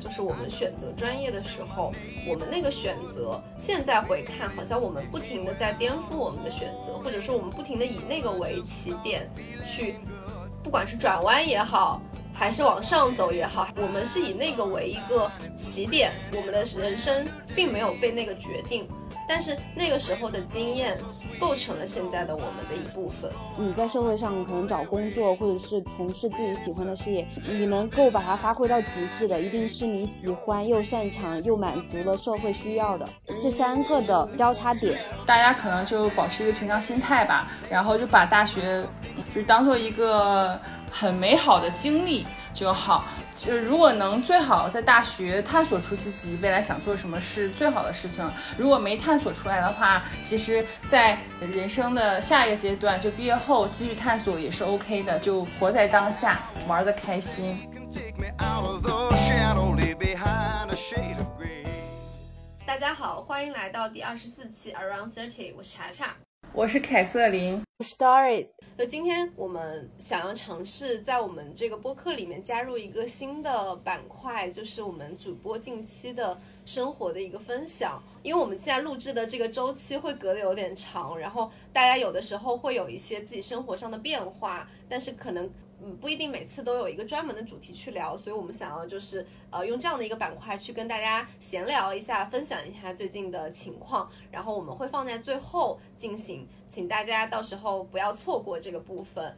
就是我们选择专业的时候，我们那个选择，现在回看，好像我们不停的在颠覆我们的选择，或者说我们不停的以那个为起点去，不管是转弯也好，还是往上走也好，我们是以那个为一个起点，我们的人生并没有被那个决定。但是那个时候的经验构成了现在的我们的一部分。你在社会上可能找工作，或者是从事自己喜欢的事业，你能够把它发挥到极致的，一定是你喜欢又擅长又满足了社会需要的这三个的交叉点。大家可能就保持一个平常心态吧，然后就把大学就当做一个很美好的经历就好。就如果能最好在大学探索出自己未来想做什么是最好的事情。如果没探索出来的话，其实，在人生的下一个阶段，就毕业后继续探索也是 OK 的。就活在当下，玩的开心。大家好，欢迎来到第二十四期 Around Thirty，我是查查。我是凯瑟琳，Story。就今天我们想要尝试在我们这个播客里面加入一个新的板块，就是我们主播近期的生活的一个分享。因为我们现在录制的这个周期会隔得有点长，然后大家有的时候会有一些自己生活上的变化，但是可能。嗯，不一定每次都有一个专门的主题去聊，所以我们想要就是呃用这样的一个板块去跟大家闲聊一下，分享一下最近的情况，然后我们会放在最后进行，请大家到时候不要错过这个部分。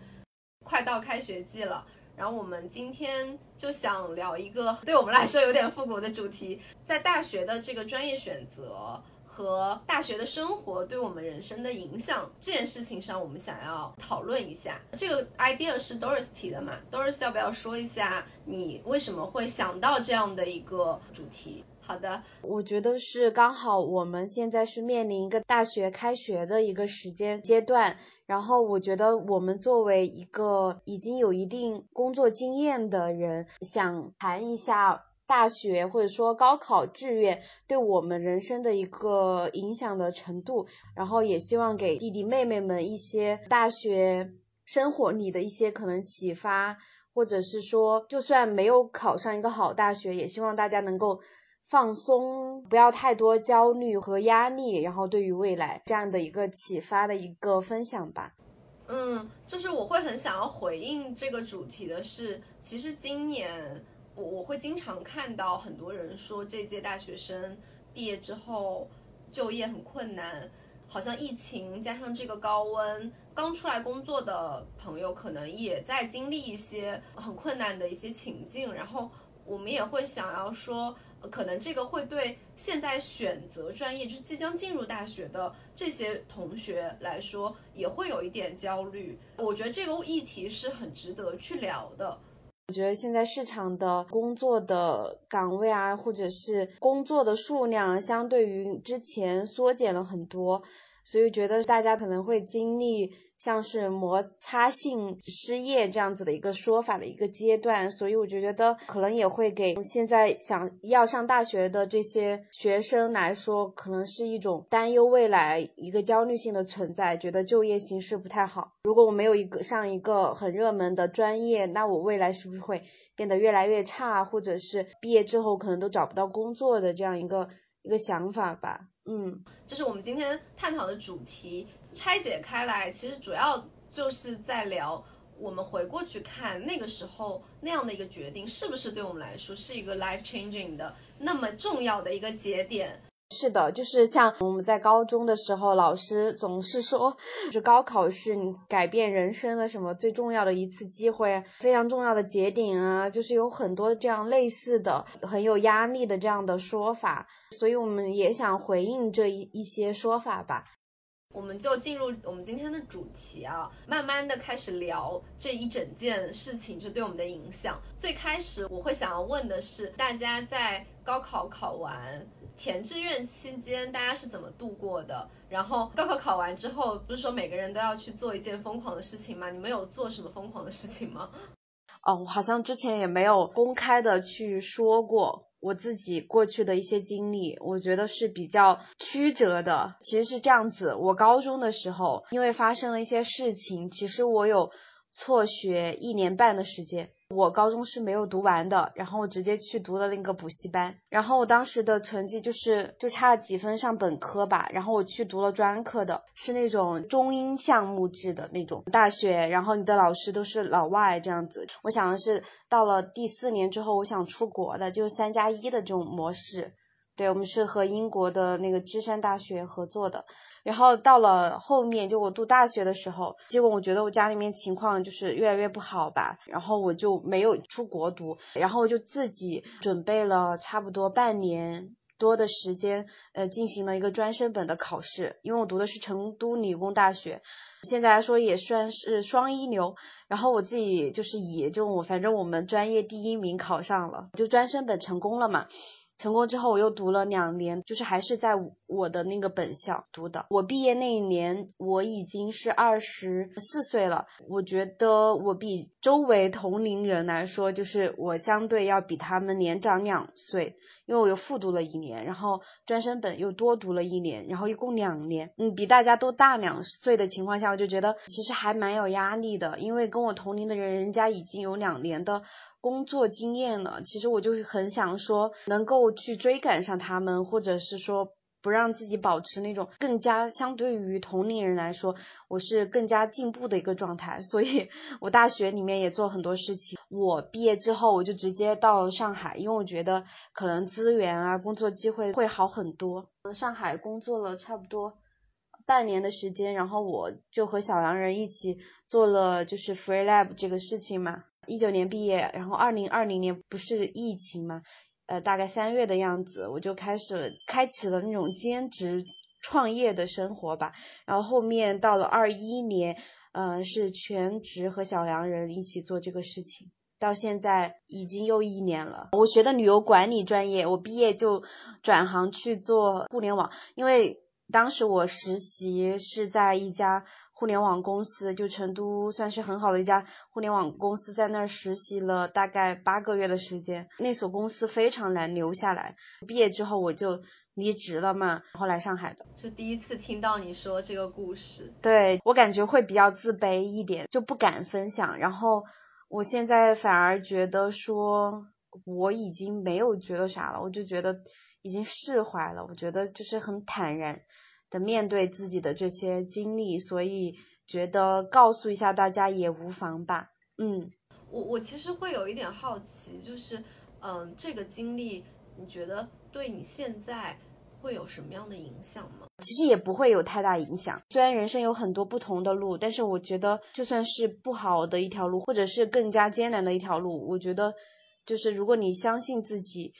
快到开学季了，然后我们今天就想聊一个对我们来说有点复古的主题，在大学的这个专业选择。和大学的生活对我们人生的影响这件事情上，我们想要讨论一下。这个 idea 是 Doris 提的嘛？Doris 要不要说一下你为什么会想到这样的一个主题？好的，我觉得是刚好我们现在是面临一个大学开学的一个时间阶段，然后我觉得我们作为一个已经有一定工作经验的人，想谈一下。大学或者说高考志愿对我们人生的一个影响的程度，然后也希望给弟弟妹妹们一些大学生活里的一些可能启发，或者是说，就算没有考上一个好大学，也希望大家能够放松，不要太多焦虑和压力，然后对于未来这样的一个启发的一个分享吧。嗯，就是我会很想要回应这个主题的是，其实今年。我我会经常看到很多人说，这届大学生毕业之后就业很困难，好像疫情加上这个高温，刚出来工作的朋友可能也在经历一些很困难的一些情境。然后我们也会想要说，可能这个会对现在选择专业，就是即将进入大学的这些同学来说，也会有一点焦虑。我觉得这个议题是很值得去聊的。我觉得现在市场的工作的岗位啊，或者是工作的数量，相对于之前缩减了很多，所以觉得大家可能会经历。像是摩擦性失业这样子的一个说法的一个阶段，所以我就觉得可能也会给现在想要上大学的这些学生来说，可能是一种担忧未来一个焦虑性的存在，觉得就业形势不太好。如果我没有一个上一个很热门的专业，那我未来是不是会变得越来越差，或者是毕业之后可能都找不到工作的这样一个一个想法吧？嗯，就是我们今天探讨的主题。拆解开来，其实主要就是在聊，我们回过去看那个时候那样的一个决定，是不是对我们来说是一个 life changing 的那么重要的一个节点？是的，就是像我们在高中的时候，老师总是说，就高考是你改变人生的什么最重要的一次机会，非常重要的节点啊，就是有很多这样类似的很有压力的这样的说法，所以我们也想回应这一一些说法吧。我们就进入我们今天的主题啊，慢慢的开始聊这一整件事情就对我们的影响。最开始我会想要问的是，大家在高考考完填志愿期间，大家是怎么度过的？然后高考考完之后，不是说每个人都要去做一件疯狂的事情吗？你们有做什么疯狂的事情吗？哦，我好像之前也没有公开的去说过。我自己过去的一些经历，我觉得是比较曲折的。其实是这样子，我高中的时候，因为发生了一些事情，其实我有辍学一年半的时间。我高中是没有读完的，然后我直接去读了那个补习班，然后我当时的成绩就是就差几分上本科吧，然后我去读了专科的，是那种中英项目制的那种大学，然后你的老师都是老外这样子。我想的是到了第四年之后，我想出国的，就是三加一的这种模式。对，我们是和英国的那个芝山大学合作的。然后到了后面，就我读大学的时候，结果我觉得我家里面情况就是越来越不好吧，然后我就没有出国读，然后我就自己准备了差不多半年多的时间，呃，进行了一个专升本的考试。因为我读的是成都理工大学，现在来说也算是双一流。然后我自己就是以就我反正我们专业第一名考上了，就专升本成功了嘛。成功之后，我又读了两年，就是还是在我的那个本校读的。我毕业那一年，我已经是二十四岁了。我觉得我比周围同龄人来说，就是我相对要比他们年长两岁，因为我又复读了一年，然后专升本又多读了一年，然后一共两年。嗯，比大家都大两岁的情况下，我就觉得其实还蛮有压力的，因为跟我同龄的人，人家已经有两年的。工作经验了，其实我就是很想说，能够去追赶上他们，或者是说不让自己保持那种更加相对于同龄人来说，我是更加进步的一个状态。所以，我大学里面也做很多事情。我毕业之后，我就直接到上海，因为我觉得可能资源啊，工作机会会好很多。上海工作了差不多半年的时间，然后我就和小洋人一起做了就是 Free Lab 这个事情嘛。一九年毕业，然后二零二零年不是疫情嘛，呃，大概三月的样子，我就开始开启了那种兼职创业的生活吧。然后后面到了二一年，嗯，是全职和小洋人一起做这个事情，到现在已经又一年了。我学的旅游管理专业，我毕业就转行去做互联网，因为当时我实习是在一家。互联网公司就成都算是很好的一家互联网公司，在那儿实习了大概八个月的时间。那所公司非常难留下来，毕业之后我就离职了嘛，然后来上海的。就第一次听到你说这个故事，对我感觉会比较自卑一点，就不敢分享。然后我现在反而觉得说我已经没有觉得啥了，我就觉得已经释怀了。我觉得就是很坦然。的面对自己的这些经历，所以觉得告诉一下大家也无妨吧。嗯，我我其实会有一点好奇，就是嗯，这个经历你觉得对你现在会有什么样的影响吗？其实也不会有太大影响。虽然人生有很多不同的路，但是我觉得就算是不好的一条路，或者是更加艰难的一条路，我觉得就是如果你相信自己，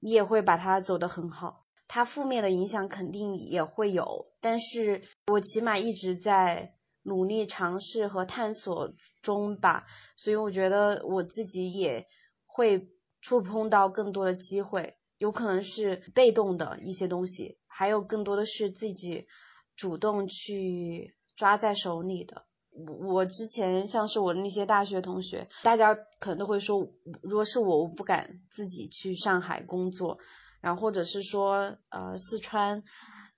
你也会把它走得很好。它负面的影响肯定也会有，但是我起码一直在努力尝试和探索中吧，所以我觉得我自己也会触碰到更多的机会，有可能是被动的一些东西，还有更多的是自己主动去抓在手里的。我之前像是我的那些大学同学，大家可能都会说，如果是我，我不敢自己去上海工作。然后或者是说，呃，四川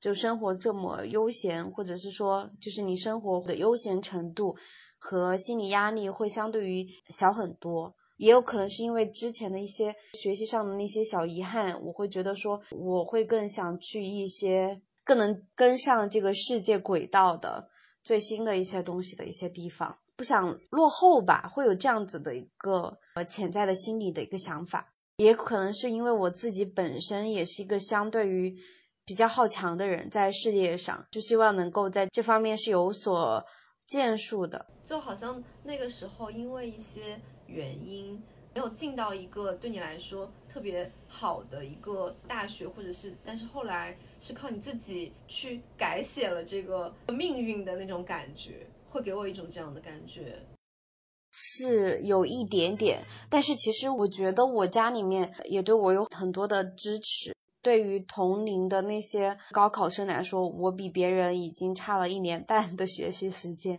就生活这么悠闲，或者是说，就是你生活的悠闲程度和心理压力会相对于小很多。也有可能是因为之前的一些学习上的那些小遗憾，我会觉得说，我会更想去一些更能跟上这个世界轨道的最新的一些东西的一些地方，不想落后吧，会有这样子的一个呃潜在的心理的一个想法。也可能是因为我自己本身也是一个相对于比较好强的人，在事业上就希望能够在这方面是有所建树的。就好像那个时候因为一些原因没有进到一个对你来说特别好的一个大学，或者是，但是后来是靠你自己去改写了这个命运的那种感觉，会给我一种这样的感觉。是有一点点，但是其实我觉得我家里面也对我有很多的支持。对于同龄的那些高考生来说，我比别人已经差了一年半的学习时间，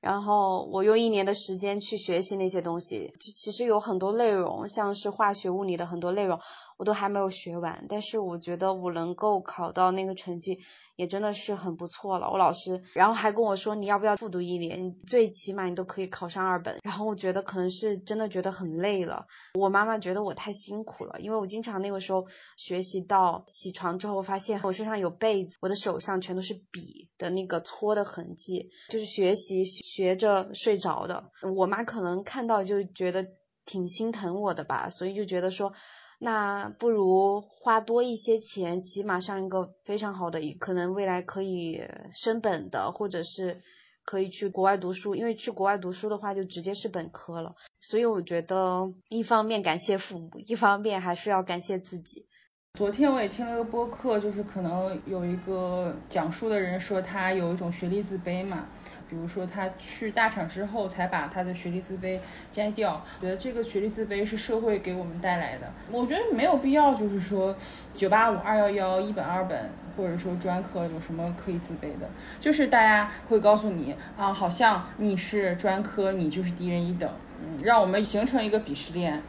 然后我用一年的时间去学习那些东西。其实有很多内容，像是化学、物理的很多内容，我都还没有学完，但是我觉得我能够考到那个成绩，也真的是很不错了。我老师然后还跟我说，你要不要复读一年？最起码你都可以考上二本。然后我觉得可能是真的觉得很累了。我妈妈觉得我太辛苦了，因为我经常那个时候学习到起床之后，发现我身上有被子，我的手上全都是笔的那个搓的痕迹，就是学习学着睡着的。我妈可能看到就觉得挺心疼我的吧，所以就觉得说。那不如花多一些钱，起码上一个非常好的，可能未来可以升本的，或者是可以去国外读书。因为去国外读书的话，就直接是本科了。所以我觉得，一方面感谢父母，一方面还是要感谢自己。昨天我也听了个播客，就是可能有一个讲述的人说他有一种学历自卑嘛。比如说，他去大厂之后才把他的学历自卑摘掉，觉得这个学历自卑是社会给我们带来的。我觉得没有必要，就是说九八五、二幺幺、一本二本，或者说专科有什么可以自卑的？就是大家会告诉你啊，好像你是专科，你就是低人一等，嗯，让我们形成一个鄙视链。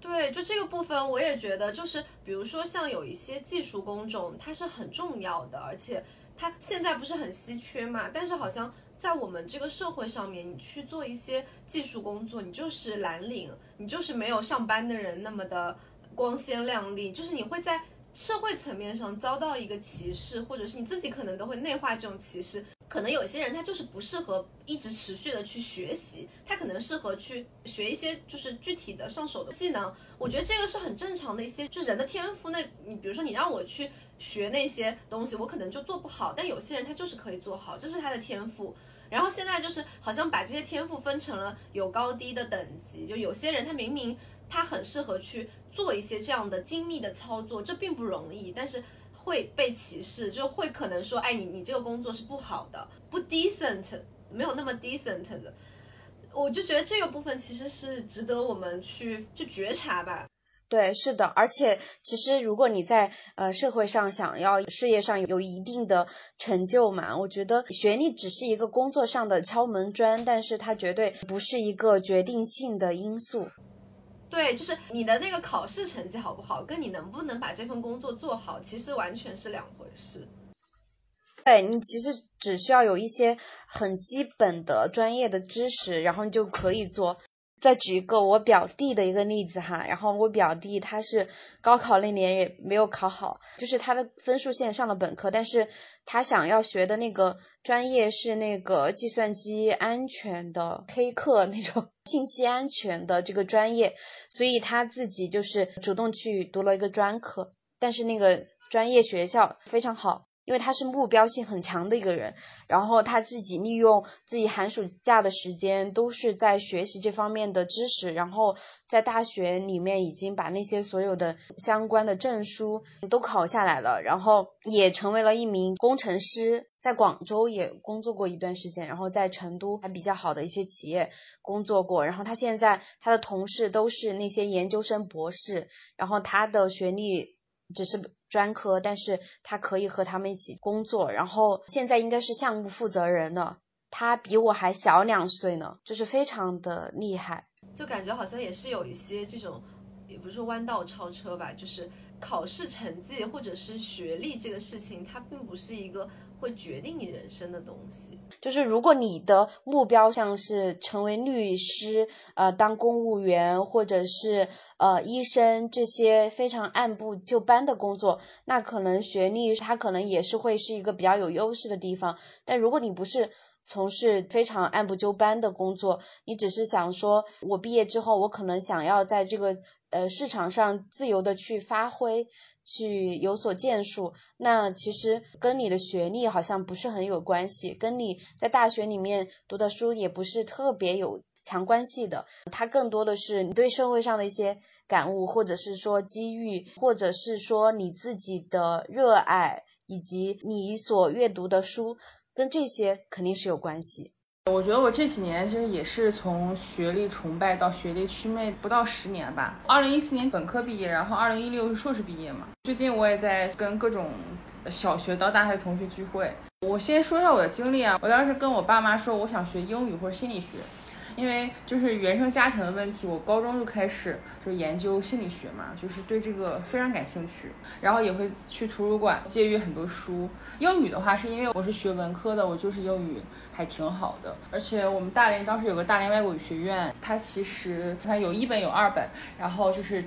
对，就这个部分，我也觉得，就是比如说像有一些技术工种，它是很重要的，而且。它现在不是很稀缺嘛？但是好像在我们这个社会上面，你去做一些技术工作，你就是蓝领，你就是没有上班的人那么的光鲜亮丽，就是你会在社会层面上遭到一个歧视，或者是你自己可能都会内化这种歧视。可能有些人他就是不适合一直持续的去学习，他可能适合去学一些就是具体的上手的技能。我觉得这个是很正常的一些，就人的天赋。那你比如说你让我去。学那些东西，我可能就做不好，但有些人他就是可以做好，这是他的天赋。然后现在就是好像把这些天赋分成了有高低的等级，就有些人他明明他很适合去做一些这样的精密的操作，这并不容易，但是会被歧视，就会可能说，哎，你你这个工作是不好的，不 decent，没有那么 decent 的。我就觉得这个部分其实是值得我们去去觉察吧。对，是的，而且其实如果你在呃社会上想要事业上有一定的成就嘛，我觉得学历只是一个工作上的敲门砖，但是它绝对不是一个决定性的因素。对，就是你的那个考试成绩好不好，跟你能不能把这份工作做好，其实完全是两回事。对你其实只需要有一些很基本的专业的知识，然后你就可以做。再举一个我表弟的一个例子哈，然后我表弟他是高考那年也没有考好，就是他的分数线上了本科，但是他想要学的那个专业是那个计算机安全的黑客那种信息安全的这个专业，所以他自己就是主动去读了一个专科，但是那个专业学校非常好。因为他是目标性很强的一个人，然后他自己利用自己寒暑假的时间都是在学习这方面的知识，然后在大学里面已经把那些所有的相关的证书都考下来了，然后也成为了一名工程师，在广州也工作过一段时间，然后在成都还比较好的一些企业工作过，然后他现在他的同事都是那些研究生博士，然后他的学历只是。专科，但是他可以和他们一起工作，然后现在应该是项目负责人了。他比我还小两岁呢，就是非常的厉害。就感觉好像也是有一些这种，也不是弯道超车吧，就是考试成绩或者是学历这个事情，它并不是一个。会决定你人生的东西，就是如果你的目标像是成为律师、呃，当公务员或者是呃医生这些非常按部就班的工作，那可能学历它可能也是会是一个比较有优势的地方。但如果你不是从事非常按部就班的工作，你只是想说，我毕业之后我可能想要在这个呃市场上自由的去发挥。去有所建树，那其实跟你的学历好像不是很有关系，跟你在大学里面读的书也不是特别有强关系的。它更多的是你对社会上的一些感悟，或者是说机遇，或者是说你自己的热爱，以及你所阅读的书，跟这些肯定是有关系。我觉得我这几年其实也是从学历崇拜到学历祛魅，不到十年吧。二零一四年本科毕业，然后二零一六是硕士毕业嘛。最近我也在跟各种小学到大学同学聚会。我先说一下我的经历啊，我当时跟我爸妈说我想学英语或者心理学，因为就是原生家庭的问题，我高中就开始就研究心理学嘛，就是对这个非常感兴趣，然后也会去图书馆借阅很多书。英语的话，是因为我是学文科的，我就是英语还挺好的，而且我们大连当时有个大连外国语学院，它其实它有一本有二本，然后就是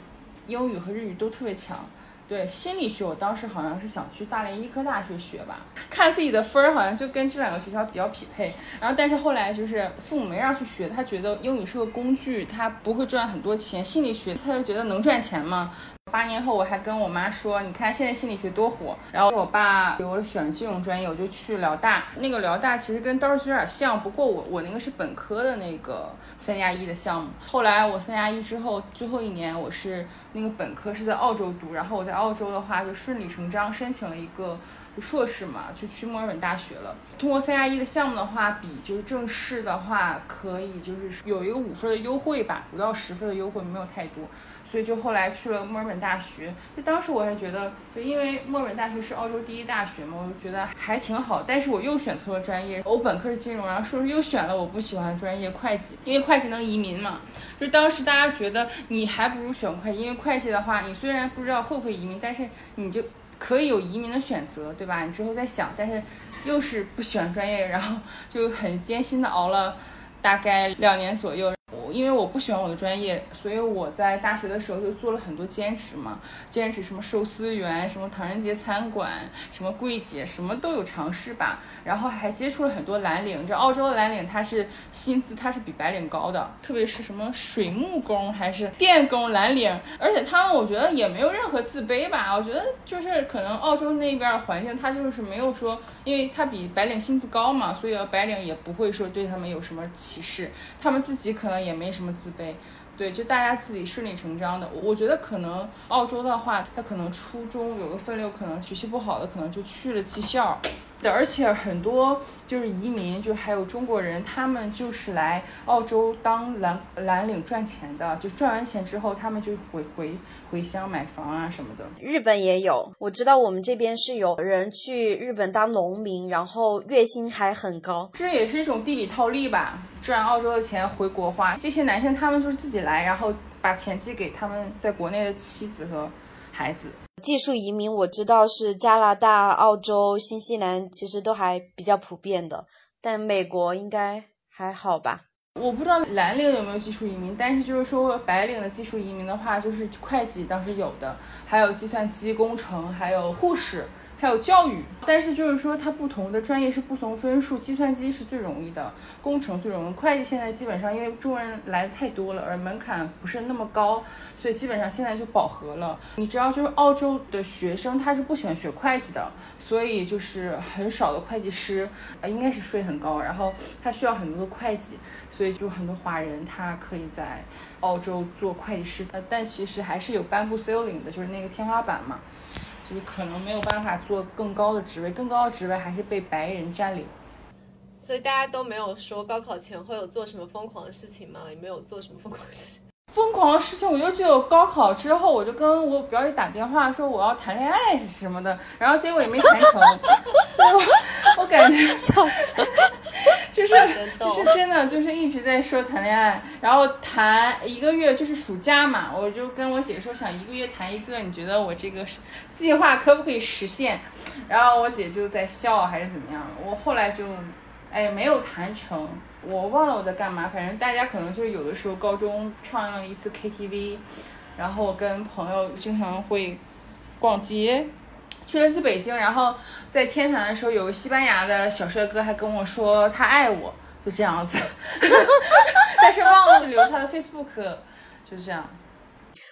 英语和日语都特别强。对心理学，我当时好像是想去大连医科大学学吧，看自己的分儿好像就跟这两个学校比较匹配。然后，但是后来就是父母没让去学，他觉得英语是个工具，他不会赚很多钱。心理学他又觉得能赚钱吗？八年后，我还跟我妈说：“你看现在心理学多火。”然后我爸给我选了金融专业，我就去辽大。那个辽大其实跟刀市有点像，不过我我那个是本科的那个三加一的项目。后来我三加一之后，最后一年我是那个本科是在澳洲读，然后我在澳洲的话就顺理成章申请了一个。硕士嘛，就去墨尔本大学了。通过三加一的项目的话，比就是正式的话，可以就是有一个五分的优惠吧，五到十分的优惠，没有太多。所以就后来去了墨尔本大学。就当时我还觉得，就因为墨尔本大学是澳洲第一大学嘛，我就觉得还挺好。但是我又选错了专业，我本科是金融，然后硕士又选了我不喜欢的专业会计，因为会计能移民嘛。就当时大家觉得你还不如选会计，因为会计的话，你虽然不知道会不会移民，但是你就。可以有移民的选择，对吧？你之后再想，但是又是不喜欢专业，然后就很艰辛的熬了大概两年左右。因为我不喜欢我的专业，所以我在大学的时候就做了很多兼职嘛，兼职什么寿司员，什么唐人街餐馆，什么柜姐，什么都有尝试吧。然后还接触了很多蓝领，这澳洲的蓝领他是薪资他是比白领高的，特别是什么水木工还是电工蓝领，而且他们我觉得也没有任何自卑吧。我觉得就是可能澳洲那边的环境，他就是没有说，因为他比白领薪资高嘛，所以白领也不会说对他们有什么歧视，他们自己可能也。没什么自卑，对，就大家自己顺理成章的。我觉得可能澳洲的话，他可能初中有个分流，可能学习不好的，可能就去了技校。而且很多就是移民，就还有中国人，他们就是来澳洲当蓝蓝领赚钱的，就赚完钱之后，他们就回回回乡买房啊什么的。日本也有，我知道我们这边是有人去日本当农民，然后月薪还很高，这也是一种地理套利吧，赚澳洲的钱回国花。这些男生他们就是自己来，然后把钱寄给他们在国内的妻子和孩子。技术移民我知道是加拿大、澳洲、新西兰，其实都还比较普遍的，但美国应该还好吧？我不知道蓝领有没有技术移民，但是就是说白领的技术移民的话，就是会计当时有的，还有计算机工程，还有护士。还有教育，但是就是说它不同的专业是不同分数，计算机是最容易的，工程最容易，会计现在基本上因为中国人来的太多了，而门槛不是那么高，所以基本上现在就饱和了。你只要就是澳洲的学生，他是不喜欢学会计的，所以就是很少的会计师，呃，应该是税很高，然后他需要很多的会计，所以就很多华人他可以在澳洲做会计师，但其实还是有 bamboo ceiling 的，就是那个天花板嘛。你可能没有办法做更高的职位，更高的职位还是被白人占领。所以大家都没有说高考前会有做什么疯狂的事情吗？也没有做什么疯狂的事。疯狂的事情，我就记得高考之后，我就跟我表姐打电话说我要谈恋爱是什么的，然后结果也没谈成。我感觉 笑死，就是就是真的就是一直在说谈恋爱，然后谈一个月就是暑假嘛，我就跟我姐说想一个月谈一个，你觉得我这个计划可不可以实现？然后我姐就在笑还是怎么样？我后来就哎没有谈成。我忘了我在干嘛，反正大家可能就是有的时候高中唱了一次 KTV，然后跟朋友经常会逛街，去了次北京，然后在天坛的时候有个西班牙的小帅哥还跟我说他爱我，就这样子，但是忘了留他的 Facebook，就这样。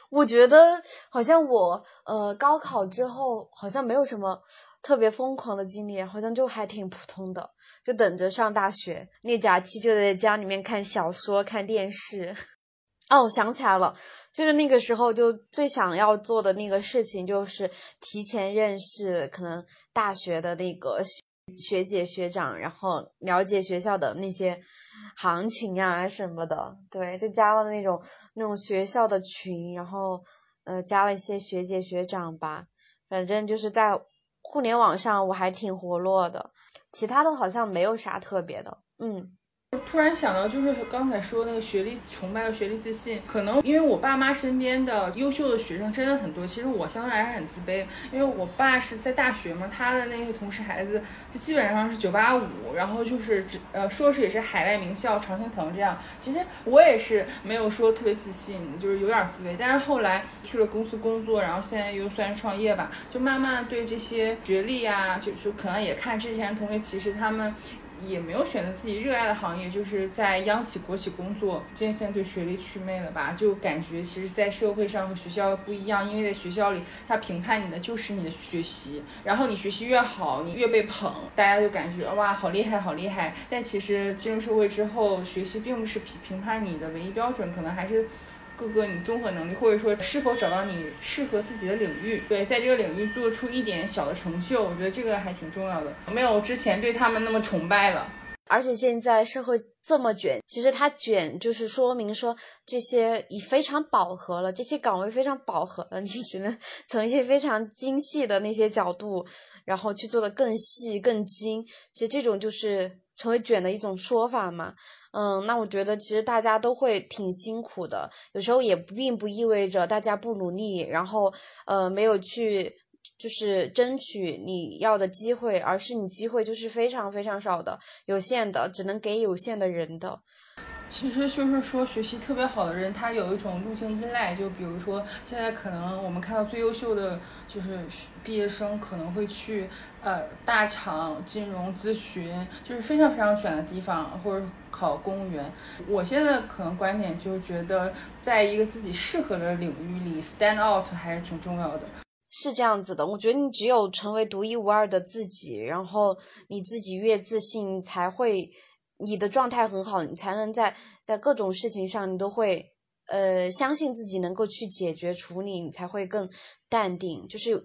我觉得好像我呃高考之后好像没有什么特别疯狂的经历，好像就还挺普通的，就等着上大学。那假期就在家里面看小说、看电视。哦，我想起来了，就是那个时候就最想要做的那个事情，就是提前认识可能大学的那个学姐学长，然后了解学校的那些。行情啊什么的，对，就加了那种那种学校的群，然后呃加了一些学姐学长吧，反正就是在互联网上我还挺活络的，其他的好像没有啥特别的，嗯。突然想到，就是刚才说那个学历崇拜的学历自信，可能因为我爸妈身边的优秀的学生真的很多，其实我相对来说很自卑，因为我爸是在大学嘛，他的那些同事孩子就基本上是九八五，然后就是只呃硕士也是海外名校常青藤这样。其实我也是没有说特别自信，就是有点自卑。但是后来去了公司工作，然后现在又算是创业吧，就慢慢对这些学历呀，就就可能也看之前同学，其实他们。也没有选择自己热爱的行业，就是在央企、国企工作。现在对学历祛魅了吧？就感觉其实，在社会上和学校不一样，因为在学校里，他评判你的就是你的学习，然后你学习越好，你越被捧，大家就感觉哇，好厉害，好厉害。但其实进入社会之后，学习并不是评评判你的唯一标准，可能还是。各个你综合能力，或者说是否找到你适合自己的领域，对，在这个领域做出一点小的成就，我觉得这个还挺重要的。没有之前对他们那么崇拜了。而且现在社会这么卷，其实它卷就是说明说这些已非常饱和了，这些岗位非常饱和了，你只能从一些非常精细的那些角度，然后去做的更细更精。其实这种就是成为卷的一种说法嘛。嗯，那我觉得其实大家都会挺辛苦的，有时候也并不意味着大家不努力，然后呃没有去就是争取你要的机会，而是你机会就是非常非常少的，有限的，只能给有限的人的。其实就是说，学习特别好的人，他有一种路径依赖。就比如说，现在可能我们看到最优秀的就是毕业生，可能会去呃大厂、金融咨询，就是非常非常卷的地方，或者考公务员。我现在可能观点就是觉得，在一个自己适合的领域里 stand out 还是挺重要的。是这样子的，我觉得你只有成为独一无二的自己，然后你自己越自信，才会。你的状态很好，你才能在在各种事情上，你都会呃相信自己能够去解决处理，你才会更淡定。就是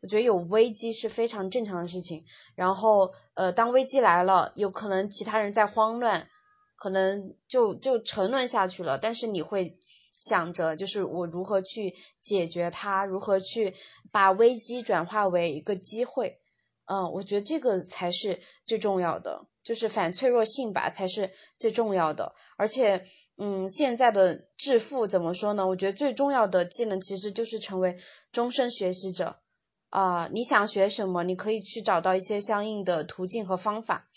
我觉得有危机是非常正常的事情。然后呃，当危机来了，有可能其他人在慌乱，可能就就沉沦下去了。但是你会想着，就是我如何去解决它，如何去把危机转化为一个机会。嗯，我觉得这个才是最重要的。就是反脆弱性吧，才是最重要的。而且，嗯，现在的致富怎么说呢？我觉得最重要的技能其实就是成为终身学习者啊。你想学什么，你可以去找到一些相应的途径和方法。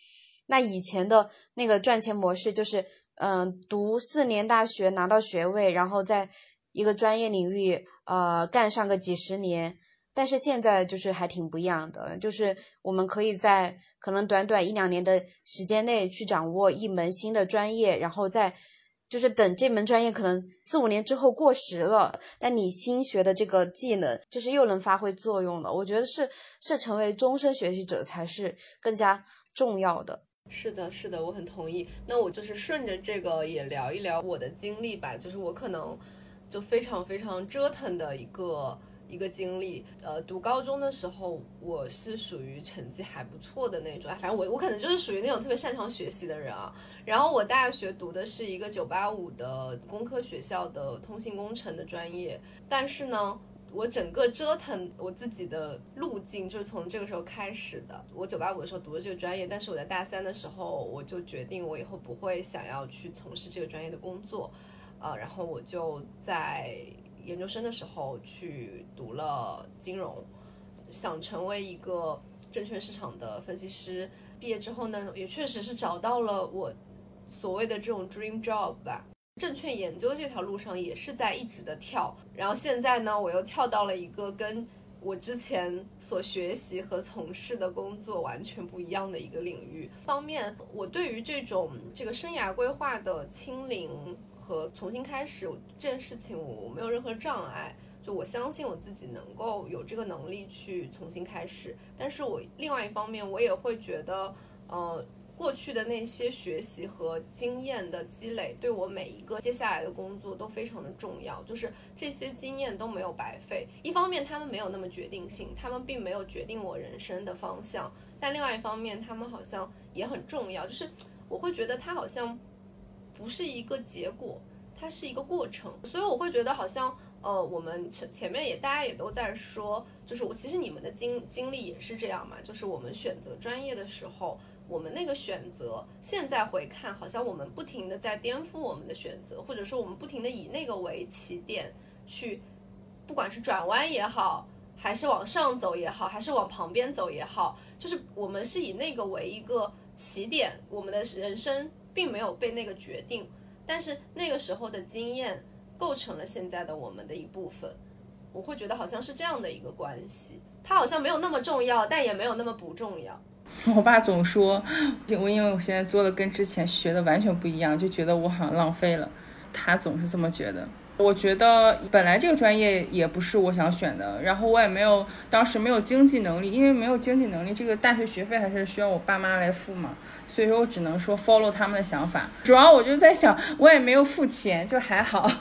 那以前的那个赚钱模式就是，嗯，读四年大学拿到学位，然后在一个专业领域呃干上个几十年。但是现在就是还挺不一样的，就是我们可以在可能短短一两年的时间内去掌握一门新的专业，然后再就是等这门专业可能四五年之后过时了，但你新学的这个技能就是又能发挥作用了。我觉得是是成为终身学习者才是更加重要的。是的，是的，我很同意。那我就是顺着这个也聊一聊我的经历吧，就是我可能就非常非常折腾的一个。一个经历，呃，读高中的时候，我是属于成绩还不错的那种，反正我我可能就是属于那种特别擅长学习的人啊。然后我大学读的是一个九八五的工科学校的通信工程的专业，但是呢，我整个折腾我自己的路径就是从这个时候开始的。我九八五的时候读的这个专业，但是我在大三的时候我就决定我以后不会想要去从事这个专业的工作，呃，然后我就在。研究生的时候去读了金融，想成为一个证券市场的分析师。毕业之后呢，也确实是找到了我所谓的这种 dream job 吧。证券研究这条路上也是在一直的跳。然后现在呢，我又跳到了一个跟我之前所学习和从事的工作完全不一样的一个领域。方面，我对于这种这个生涯规划的清零。和重新开始这件事情，我没有任何障碍，就我相信我自己能够有这个能力去重新开始。但是我另外一方面，我也会觉得，呃，过去的那些学习和经验的积累，对我每一个接下来的工作都非常的重要。就是这些经验都没有白费。一方面，他们没有那么决定性，他们并没有决定我人生的方向；但另外一方面，他们好像也很重要。就是我会觉得他好像。不是一个结果，它是一个过程，所以我会觉得好像，呃，我们前前面也大家也都在说，就是我其实你们的经经历也是这样嘛，就是我们选择专业的时候，我们那个选择，现在回看，好像我们不停的在颠覆我们的选择，或者说我们不停的以那个为起点去，不管是转弯也好，还是往上走也好，还是往旁边走也好，就是我们是以那个为一个起点，我们的人生并没有被那个决定，但是那个时候的经验构成了现在的我们的一部分，我会觉得好像是这样的一个关系，它好像没有那么重要，但也没有那么不重要。我爸总说，我因为我现在做的跟之前学的完全不一样，就觉得我好像浪费了。他总是这么觉得。我觉得本来这个专业也不是我想选的，然后我也没有当时没有经济能力，因为没有经济能力，这个大学学费还是需要我爸妈来付嘛，所以说我只能说 follow 他们的想法。主要我就在想，我也没有付钱，就还好。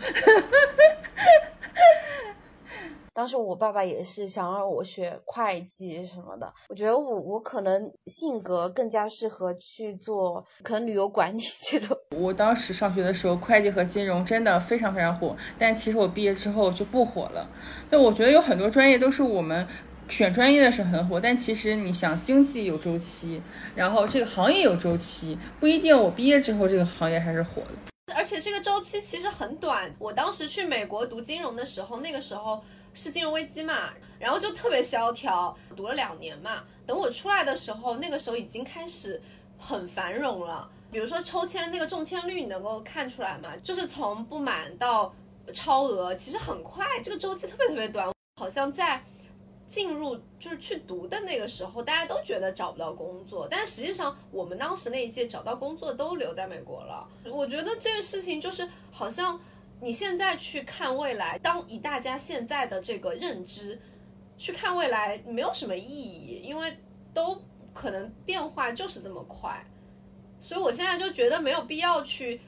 当时我爸爸也是想让我学会计什么的，我觉得我我可能性格更加适合去做可能旅游管理 这种。我当时上学的时候，会计和金融真的非常非常火，但其实我毕业之后就不火了。但我觉得有很多专业都是我们选专业的时候很火，但其实你想，经济有周期，然后这个行业有周期，不一定我毕业之后这个行业还是火的。而且这个周期其实很短。我当时去美国读金融的时候，那个时候。是金融危机嘛，然后就特别萧条，读了两年嘛。等我出来的时候，那个时候已经开始很繁荣了。比如说抽签那个中签率，你能够看出来吗？就是从不满到超额，其实很快，这个周期特别特别短。好像在进入就是去读的那个时候，大家都觉得找不到工作，但实际上我们当时那一届找到工作都留在美国了。我觉得这个事情就是好像。你现在去看未来，当以大家现在的这个认知去看未来，没有什么意义，因为都可能变化就是这么快，所以我现在就觉得没有必要去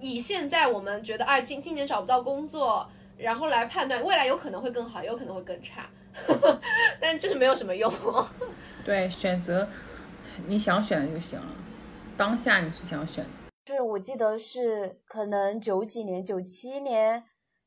以现在我们觉得哎今今年找不到工作，然后来判断未来有可能会更好，有可能会更差，但这是没有什么用。对，选择你想选的就行了，当下你是想选。是我记得是可能九几年、九七年，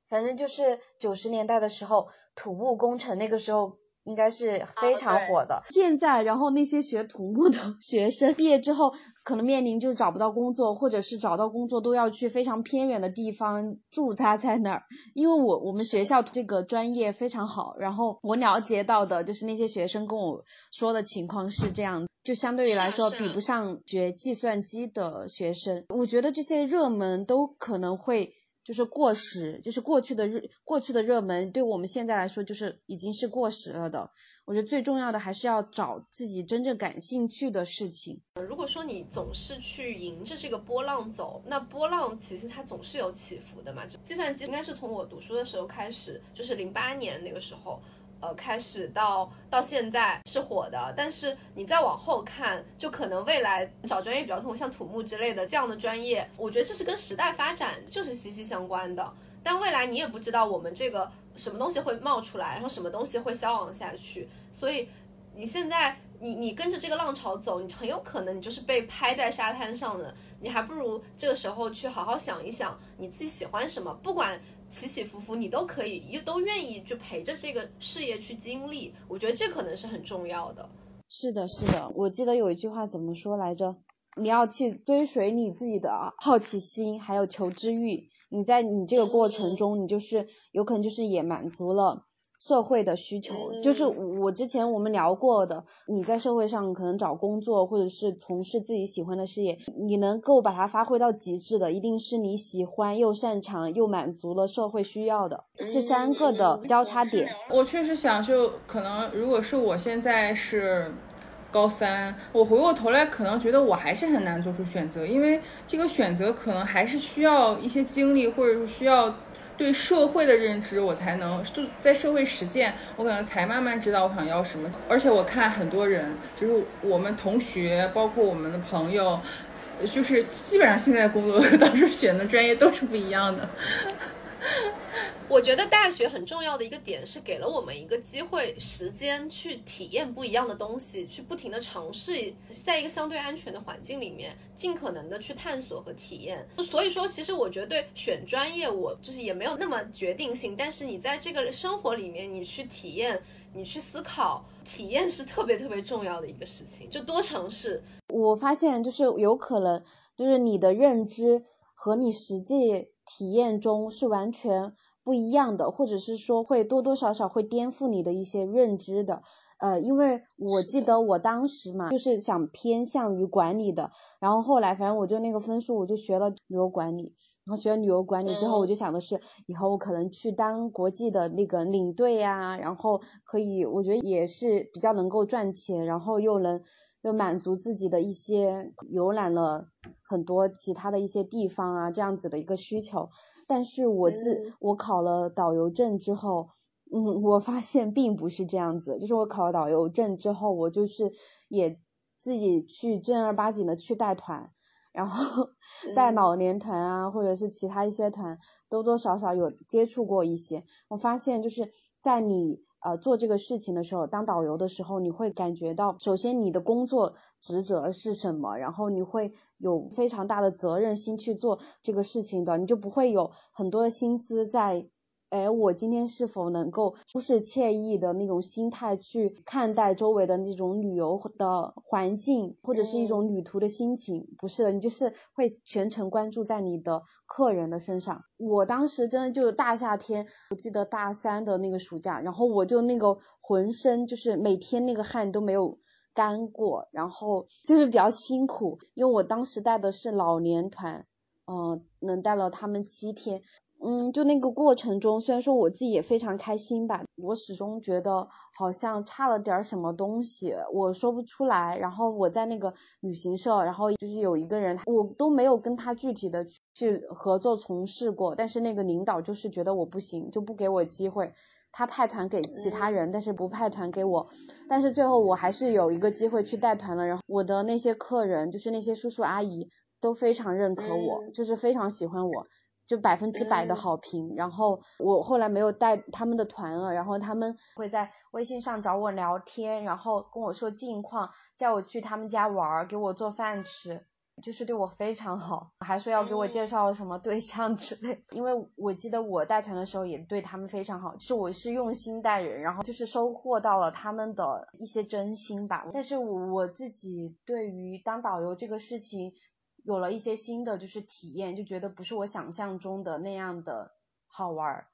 反正就是九十年代的时候，土木工程那个时候应该是非常火的。现在，然后那些学土木的学生 毕业之后，可能面临就找不到工作，或者是找到工作都要去非常偏远的地方驻扎在那儿。因为我我们学校这个专业非常好，然后我了解到的就是那些学生跟我说的情况是这样。就相对于来说比不上学计算机的学生，我觉得这些热门都可能会就是过时，就是过去的热过去的热门，对我们现在来说就是已经是过时了的。我觉得最重要的还是要找自己真正感兴趣的事情。如果说你总是去迎着这个波浪走，那波浪其实它总是有起伏的嘛。计算机应该是从我读书的时候开始，就是零八年那个时候。呃，开始到到现在是火的，但是你再往后看，就可能未来找专业比较痛，像土木之类的这样的专业，我觉得这是跟时代发展就是息息相关的。但未来你也不知道我们这个什么东西会冒出来，然后什么东西会消亡下去，所以你现在你你跟着这个浪潮走，你很有可能你就是被拍在沙滩上的，你还不如这个时候去好好想一想你自己喜欢什么，不管。起起伏伏，你都可以，又都愿意就陪着这个事业去经历，我觉得这可能是很重要的。是的，是的，我记得有一句话怎么说来着？你要去追随你自己的好奇心，还有求知欲。你在你这个过程中，你就是有可能就是也满足了。社会的需求，就是我之前我们聊过的，你在社会上可能找工作，或者是从事自己喜欢的事业，你能够把它发挥到极致的，一定是你喜欢又擅长又满足了社会需要的这三个的交叉点。我确实想，就可能如果是我现在是高三，我回过头来可能觉得我还是很难做出选择，因为这个选择可能还是需要一些经历，或者是需要。对社会的认知，我才能就在社会实践，我可能才慢慢知道我想要什么。而且我看很多人，就是我们同学，包括我们的朋友，就是基本上现在工作和当时选的专业都是不一样的。我觉得大学很重要的一个点是给了我们一个机会、时间去体验不一样的东西，去不停的尝试，在一个相对安全的环境里面，尽可能的去探索和体验。所以说，其实我觉得选专业，我就是也没有那么决定性。但是你在这个生活里面，你去体验，你去思考，体验是特别特别重要的一个事情，就多尝试。我发现就是有可能，就是你的认知和你实际体验中是完全不一样的，或者是说会多多少少会颠覆你的一些认知的。呃，因为我记得我当时嘛，就是想偏向于管理的，然后后来反正我就那个分数，我就学了旅游管理，然后学了旅游管理之后，我就想的是以后我可能去当国际的那个领队呀，然后可以，我觉得也是比较能够赚钱，然后又能又满足自己的一些游览了很多其他的一些地方啊这样子的一个需求，但是我自我考了导游证之后。嗯，我发现并不是这样子。就是我考了导游证之后，我就是也自己去正儿八经的去带团，然后 带老年团啊，或者是其他一些团，多多少少有接触过一些。我发现就是在你呃做这个事情的时候，当导游的时候，你会感觉到，首先你的工作职责是什么，然后你会有非常大的责任心去做这个事情的，你就不会有很多的心思在。哎，我今天是否能够舒适惬意的那种心态去看待周围的那种旅游的环境，或者是一种旅途的心情？不是的，你就是会全程关注在你的客人的身上。我当时真的就是大夏天，我记得大三的那个暑假，然后我就那个浑身就是每天那个汗都没有干过，然后就是比较辛苦，因为我当时带的是老年团，嗯，能带了他们七天。嗯，就那个过程中，虽然说我自己也非常开心吧，我始终觉得好像差了点什么东西，我说不出来。然后我在那个旅行社，然后就是有一个人，我都没有跟他具体的去合作从事过，但是那个领导就是觉得我不行，就不给我机会。他派团给其他人，但是不派团给我。但是最后我还是有一个机会去带团了。然后我的那些客人，就是那些叔叔阿姨，都非常认可我，就是非常喜欢我。就百分之百的好评，然后我后来没有带他们的团了，然后他们会在微信上找我聊天，然后跟我说近况，叫我去他们家玩，给我做饭吃，就是对我非常好，还说要给我介绍什么对象之类。因为我记得我带团的时候也对他们非常好，就是我是用心带人，然后就是收获到了他们的一些真心吧。但是我自己对于当导游这个事情。有了一些新的就是体验，就觉得不是我想象中的那样的好玩儿，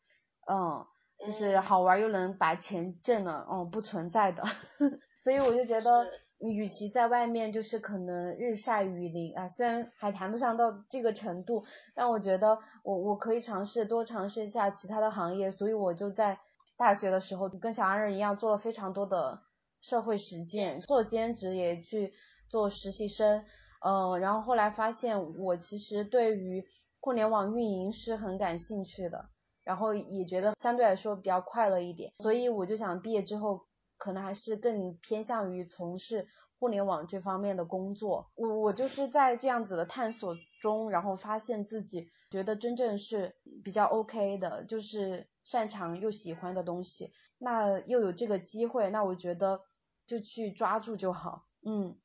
嗯，就是好玩又能把钱挣了，嗯，不存在的，所以我就觉得，与其在外面就是可能日晒雨淋啊，虽然还谈不上到这个程度，但我觉得我我可以尝试多尝试一下其他的行业，所以我就在大学的时候跟小安人一样做了非常多的社会实践，做兼职也去做实习生。嗯，然后后来发现我其实对于互联网运营是很感兴趣的，然后也觉得相对来说比较快乐一点，所以我就想毕业之后可能还是更偏向于从事互联网这方面的工作。我我就是在这样子的探索中，然后发现自己觉得真正是比较 OK 的，就是擅长又喜欢的东西，那又有这个机会，那我觉得就去抓住就好，嗯。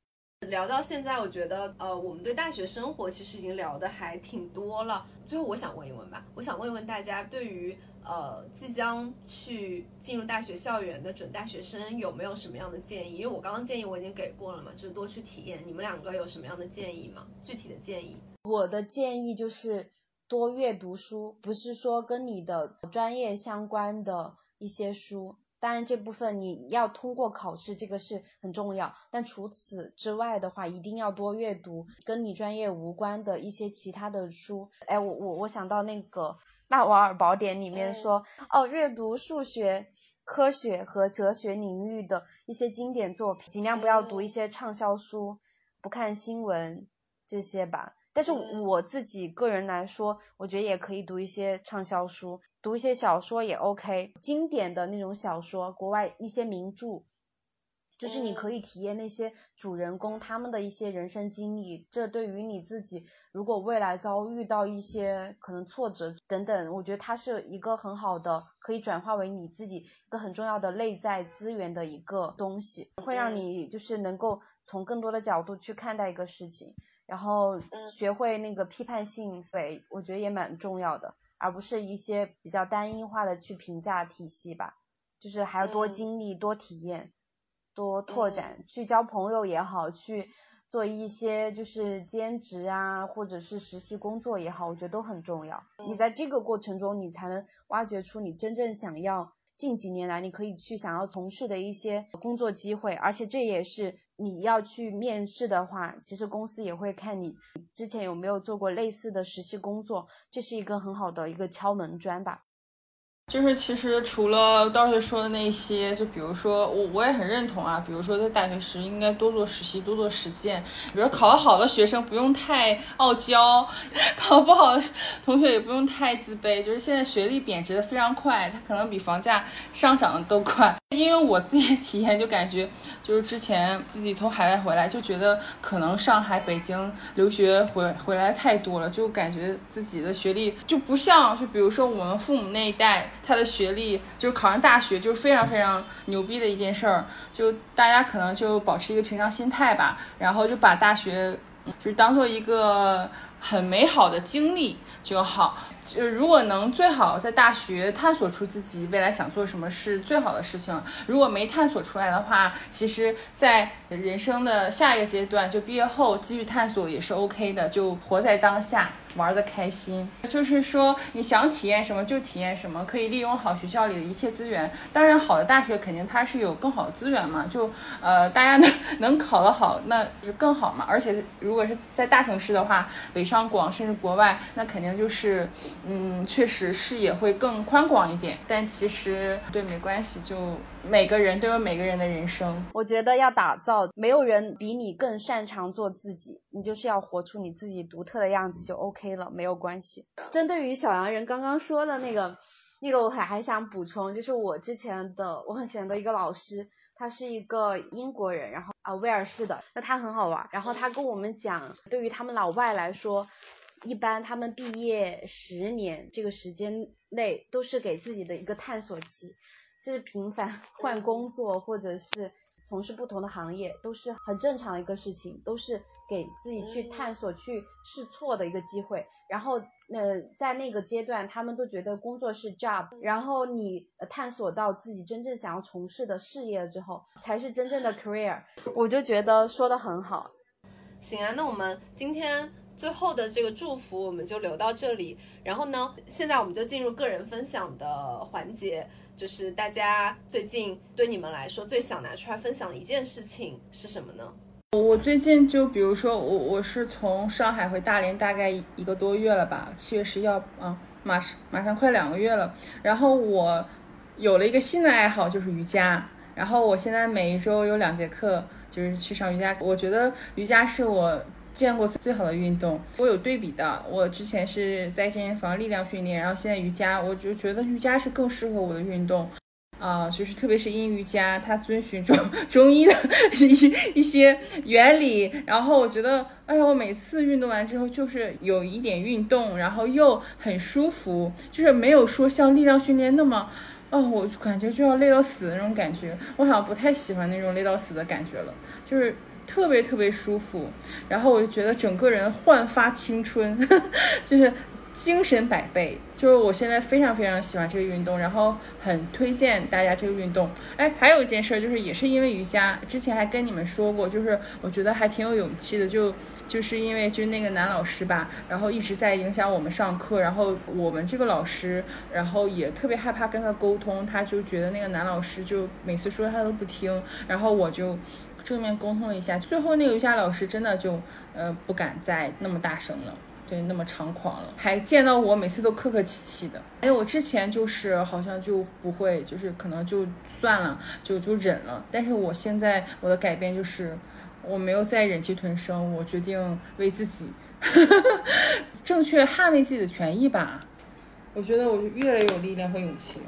聊到现在，我觉得，呃，我们对大学生活其实已经聊的还挺多了。最后，我想问一问吧，我想问一问大家，对于呃即将去进入大学校园的准大学生，有没有什么样的建议？因为我刚刚建议我已经给过了嘛，就是多去体验。你们两个有什么样的建议吗？具体的建议？我的建议就是多阅读书，不是说跟你的专业相关的一些书。当然，这部分你要通过考试，这个是很重要。但除此之外的话，一定要多阅读跟你专业无关的一些其他的书。哎，我我我想到那个《纳瓦尔宝典》里面说，哦，阅读数学、科学和哲学领域的一些经典作品，尽量不要读一些畅销书，不看新闻这些吧。但是我自己个人来说，我觉得也可以读一些畅销书。读一些小说也 OK，经典的那种小说，国外一些名著，就是你可以体验那些主人公他们的一些人生经历。这对于你自己，如果未来遭遇到一些可能挫折等等，我觉得它是一个很好的，可以转化为你自己一个很重要的内在资源的一个东西，会让你就是能够从更多的角度去看待一个事情，然后学会那个批判性思维，我觉得也蛮重要的。而不是一些比较单一化的去评价体系吧，就是还要多经历、多体验、多拓展，去交朋友也好，去做一些就是兼职啊，或者是实习工作也好，我觉得都很重要。你在这个过程中，你才能挖掘出你真正想要近几年来你可以去想要从事的一些工作机会，而且这也是你要去面试的话，其实公司也会看你之前有没有做过类似的实习工作，这是一个很好的一个敲门砖吧。就是其实除了道学说的那些，就比如说我我也很认同啊，比如说在大学时应该多做实习，多做实践。比如考得好的学生不用太傲娇，考不好的同学也不用太自卑。就是现在学历贬值的非常快，它可能比房价上涨的都快。因为我自己体验就感觉，就是之前自己从海外回来就觉得可能上海、北京留学回回来太多了，就感觉自己的学历就不像，就比如说我们父母那一代。他的学历就是考上大学，就是非常非常牛逼的一件事儿。就大家可能就保持一个平常心态吧，然后就把大学就是当做一个很美好的经历就好。就如果能最好在大学探索出自己未来想做什么是最好的事情。如果没探索出来的话，其实在人生的下一个阶段，就毕业后继续探索也是 OK 的。就活在当下。玩的开心，就是说你想体验什么就体验什么，可以利用好学校里的一切资源。当然，好的大学肯定它是有更好的资源嘛，就呃大家 能能考得好，那就是更好嘛。而且如果是在大城市的话，北上广甚至国外，那肯定就是嗯，确实视野会更宽广一点。但其实对没关系，就。每个人都有每个人的人生。我觉得要打造，没有人比你更擅长做自己，你就是要活出你自己独特的样子就 OK 了，没有关系。针对于小洋人刚刚说的那个，那个我还还想补充，就是我之前的我很喜欢的一个老师，他是一个英国人，然后啊威尔士的，那他很好玩，然后他跟我们讲，对于他们老外来说，一般他们毕业十年这个时间内都是给自己的一个探索期。就是频繁换工作，或者是从事不同的行业，都是很正常的一个事情，都是给自己去探索、去试错的一个机会。然后，呃，在那个阶段，他们都觉得工作是 job，然后你探索到自己真正想要从事的事业之后，才是真正的 career。我就觉得说的很好。行啊，那我们今天最后的这个祝福，我们就留到这里。然后呢，现在我们就进入个人分享的环节。就是大家最近对你们来说最想拿出来分享的一件事情是什么呢？我最近就比如说我我是从上海回大连大概一个多月了吧，七月十一号啊，马上马上快两个月了。然后我有了一个新的爱好，就是瑜伽。然后我现在每一周有两节课，就是去上瑜伽。我觉得瑜伽是我。见过最好的运动，我有对比的。我之前是在健身房力量训练，然后现在瑜伽，我就觉得瑜伽是更适合我的运动，啊，就是特别是阴瑜伽，它遵循中 中医的 一一些原理。然后我觉得，哎呀，我每次运动完之后，就是有一点运动，然后又很舒服，就是没有说像力量训练那么，哦，我感觉就要累到死的那种感觉。我好像不太喜欢那种累到死的感觉了，就是。特别特别舒服，然后我就觉得整个人焕发青春，就是精神百倍。就是我现在非常非常喜欢这个运动，然后很推荐大家这个运动。哎，还有一件事就是，也是因为瑜伽，之前还跟你们说过，就是我觉得还挺有勇气的，就就是因为就是那个男老师吧，然后一直在影响我们上课，然后我们这个老师，然后也特别害怕跟他沟通，他就觉得那个男老师就每次说他都不听，然后我就。正面沟通一下，最后那个瑜伽老师真的就呃不敢再那么大声了，对，那么猖狂了，还见到我每次都客客气气的。哎，我之前就是好像就不会，就是可能就算了，就就忍了。但是我现在我的改变就是我没有再忍气吞声，我决定为自己 正确捍卫自己的权益吧。我觉得我越来越有力量和勇气了。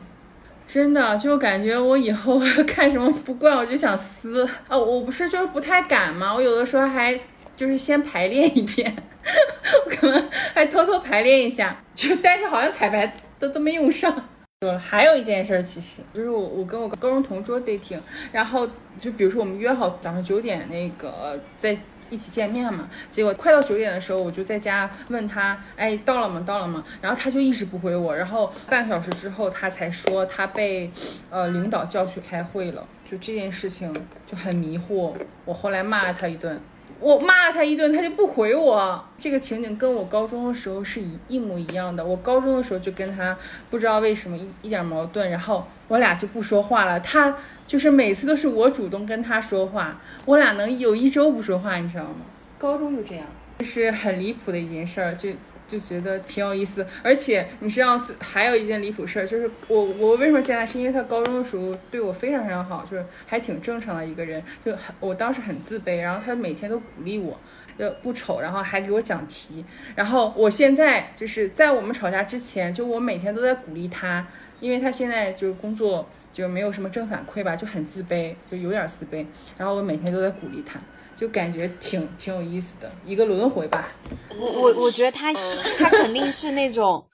真的就感觉我以后 看什么不惯我就想撕啊！我不是就是不太敢嘛，我有的时候还就是先排练一遍，我可能还偷偷排练一下，就但是好像彩排都都没用上。就还有一件事，其实就是我我跟我高中同桌 dating，然后就比如说我们约好早上九点那个在一起见面嘛，结果快到九点的时候，我就在家问他，哎，到了吗？到了吗？然后他就一直不回我，然后半个小时之后他才说他被呃领导叫去开会了，就这件事情就很迷惑，我后来骂了他一顿。我骂了他一顿，他就不回我。这个情景跟我高中的时候是一一模一样的。我高中的时候就跟他不知道为什么一一点矛盾，然后我俩就不说话了。他就是每次都是我主动跟他说话，我俩能有一周不说话，你知道吗？高中就这样，这是很离谱的一件事儿，就就觉得挺有意思。而且你知道，还有一件离谱事儿，就是我我为什么见他，是因为他高中的时候对我非常非常好，就是还挺正常的一个人。就我当时很自卑，然后他每天都鼓励我，就不丑，然后还给我讲题。然后我现在就是在我们吵架之前，就我每天都在鼓励他，因为他现在就是工作就没有什么正反馈吧，就很自卑，就有点自卑。然后我每天都在鼓励他。就感觉挺挺有意思的一个轮回吧。我我我觉得他他肯定是那种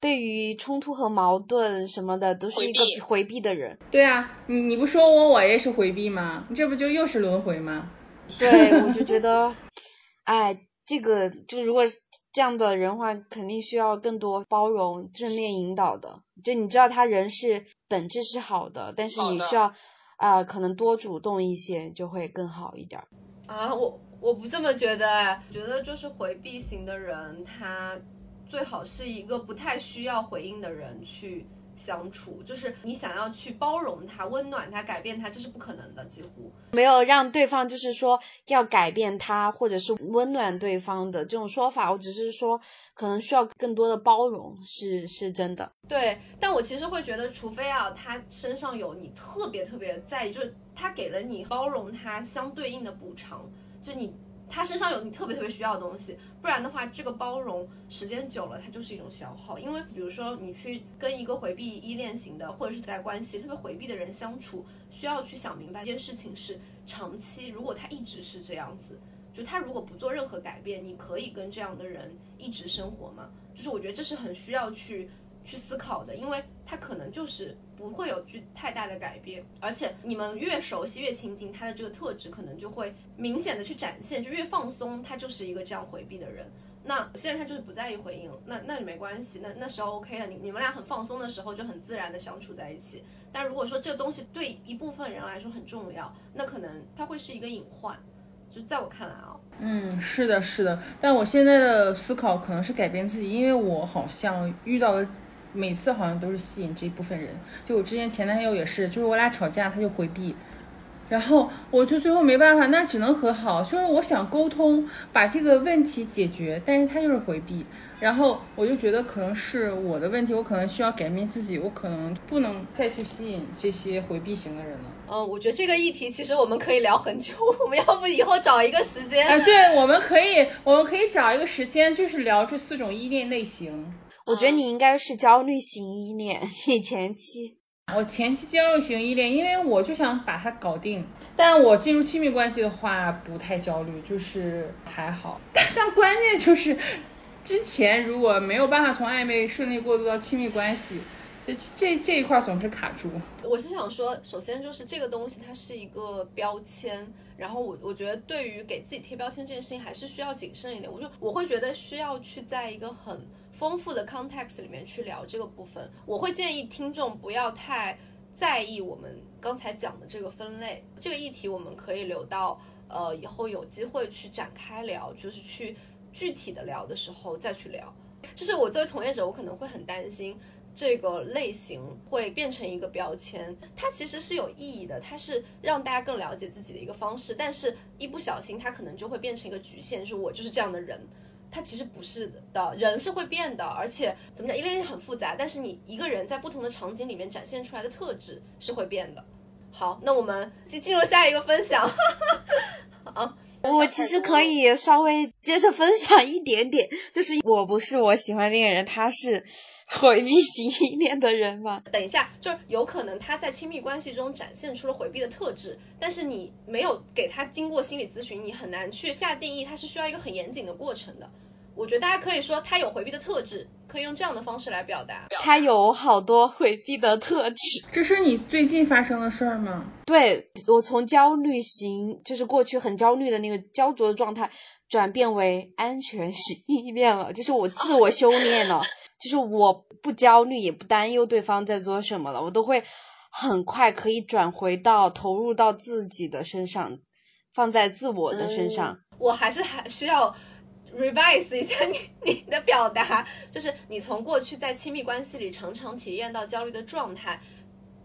对于冲突和矛盾什么的都是一个回避的人。对啊，你你不说我我也是回避吗？你这不就又是轮回吗？对，我就觉得，哎，这个就如果这样的人话，肯定需要更多包容、正面引导的。就你知道他人是本质是好的，但是你需要啊，可能多主动一些就会更好一点。啊，我我不这么觉得，觉得就是回避型的人，他最好是一个不太需要回应的人去相处，就是你想要去包容他、温暖他、改变他，这是不可能的，几乎没有让对方就是说要改变他或者是温暖对方的这种说法，我只是说可能需要更多的包容，是是真的。对，但我其实会觉得，除非啊，他身上有你特别特别在意，就是。他给了你包容他相对应的补偿，就你他身上有你特别特别需要的东西，不然的话，这个包容时间久了，它就是一种消耗。因为比如说你去跟一个回避依恋型的，或者是在关系特别回避的人相处，需要去想明白一件事情是长期，如果他一直是这样子，就他如果不做任何改变，你可以跟这样的人一直生活吗？就是我觉得这是很需要去去思考的，因为他可能就是。不会有巨太大的改变，而且你们越熟悉越亲近，他的这个特质可能就会明显的去展现，就越放松，他就是一个这样回避的人。那现在他就是不在意回应，那那也没关系，那那时候 OK 的，你你们俩很放松的时候就很自然的相处在一起。但如果说这个东西对一部分人来说很重要，那可能它会是一个隐患。就在我看来啊，嗯，是的，是的。但我现在的思考可能是改变自己，因为我好像遇到了。每次好像都是吸引这一部分人，就我之前前男友也是，就是我俩吵架他就回避，然后我就最后没办法，那只能和好，就是我想沟通把这个问题解决，但是他就是回避，然后我就觉得可能是我的问题，我可能需要改变自己，我可能不能再去吸引这些回避型的人了。嗯，我觉得这个议题其实我们可以聊很久，我们要不以后找一个时间？啊，对，我们可以，我们可以找一个时间，就是聊这四种依恋类型。我觉得你应该是焦虑型依恋，你前期。我前期焦虑型依恋，因为我就想把它搞定。但我进入亲密关系的话，不太焦虑，就是还好。但关键就是，之前如果没有办法从暧昧顺利过渡到亲密关系，这这这一块总是卡住。我是想说，首先就是这个东西它是一个标签，然后我我觉得对于给自己贴标签这件事情，还是需要谨慎一点。我就我会觉得需要去在一个很。丰富的 context 里面去聊这个部分，我会建议听众不要太在意我们刚才讲的这个分类。这个议题我们可以留到呃以后有机会去展开聊，就是去具体的聊的时候再去聊。就是我作为从业者，我可能会很担心这个类型会变成一个标签。它其实是有意义的，它是让大家更了解自己的一个方式，但是一不小心它可能就会变成一个局限，说我就是这样的人。他其实不是的，人是会变的，而且怎么讲，因为很复杂，但是你一个人在不同的场景里面展现出来的特质是会变的。好，那我们进进入下一个分享。啊，我其实可以稍微接着分享一点点，就是我不是我喜欢那个人，他是。回避型依恋的人吗？等一下，就是有可能他在亲密关系中展现出了回避的特质，但是你没有给他经过心理咨询，你很难去下定义，他是需要一个很严谨的过程的。我觉得大家可以说他有回避的特质，可以用这样的方式来表达。他有好多回避的特质，这是你最近发生的事儿吗？对我从焦虑型，就是过去很焦虑的那个焦灼的状态，转变为安全型依恋了，就是我自我修炼了。就是我不焦虑，也不担忧对方在做什么了，我都会很快可以转回到投入到自己的身上，放在自我的身上。我还是还需要 revise 一下你 你的表达，就是你从过去在亲密关系里常常体验到焦虑的状态，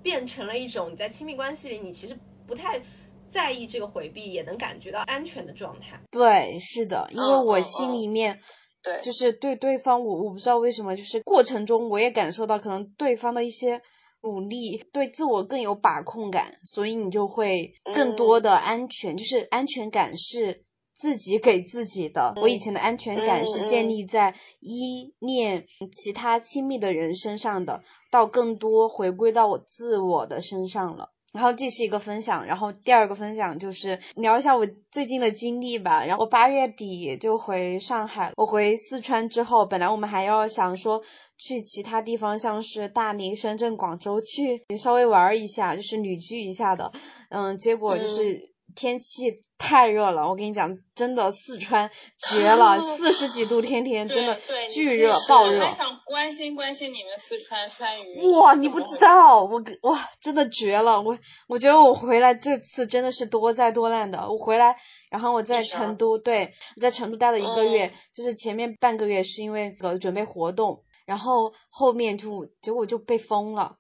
变成了一种你在亲密关系里你其实不太在意这个回避，也能感觉到安全的状态。对，是的，因为我心里面。对，就是对对方，我我不知道为什么，就是过程中我也感受到可能对方的一些努力，对自我更有把控感，所以你就会更多的安全，就是安全感是自己给自己的。我以前的安全感是建立在依恋其他亲密的人身上的，到更多回归到我自我的身上了。然后这是一个分享，然后第二个分享就是聊一下我最近的经历吧。然后我八月底就回上海，我回四川之后，本来我们还要想说去其他地方，像是大理、深圳、广州去稍微玩一下，就是旅居一下的。嗯，结果就是天气。太热了，我跟你讲，真的四川绝了，四十几度，天天真的巨热，爆热。我想关心关心你们四川川渝。哇，你不知道，我哇，真的绝了，我我觉得我回来这次真的是多灾多难的。我回来，然后我在成都，对，我在成都待了一个月，就是前面半个月是因为个准备活动，然后后面就结果就被封了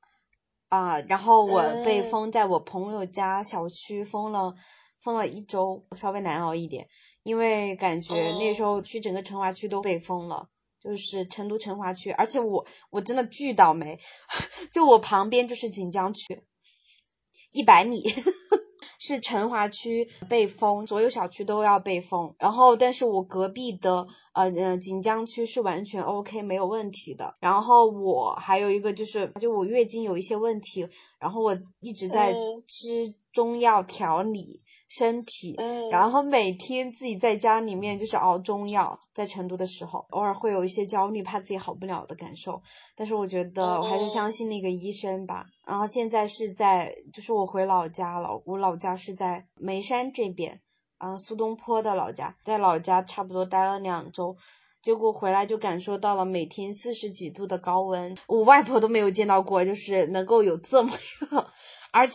啊，然后我被封在我朋友家小区封了。封了一周，稍微难熬一点，因为感觉那时候去整个成华区都被封了，就是成都成华区，而且我我真的巨倒霉，就我旁边就是锦江区，一百米。是成华区被封，所有小区都要被封。然后，但是我隔壁的呃呃锦江区是完全 OK 没有问题的。然后我还有一个就是，就我月经有一些问题，然后我一直在吃中药调理身体，然后每天自己在家里面就是熬中药。在成都的时候，偶尔会有一些焦虑，怕自己好不了的感受。但是我觉得我还是相信那个医生吧。然后现在是在，就是我回老家了，我老家是在眉山这边，啊，苏东坡的老家，在老家差不多待了两周，结果回来就感受到了每天四十几度的高温，我外婆都没有见到过，就是能够有这么热，而且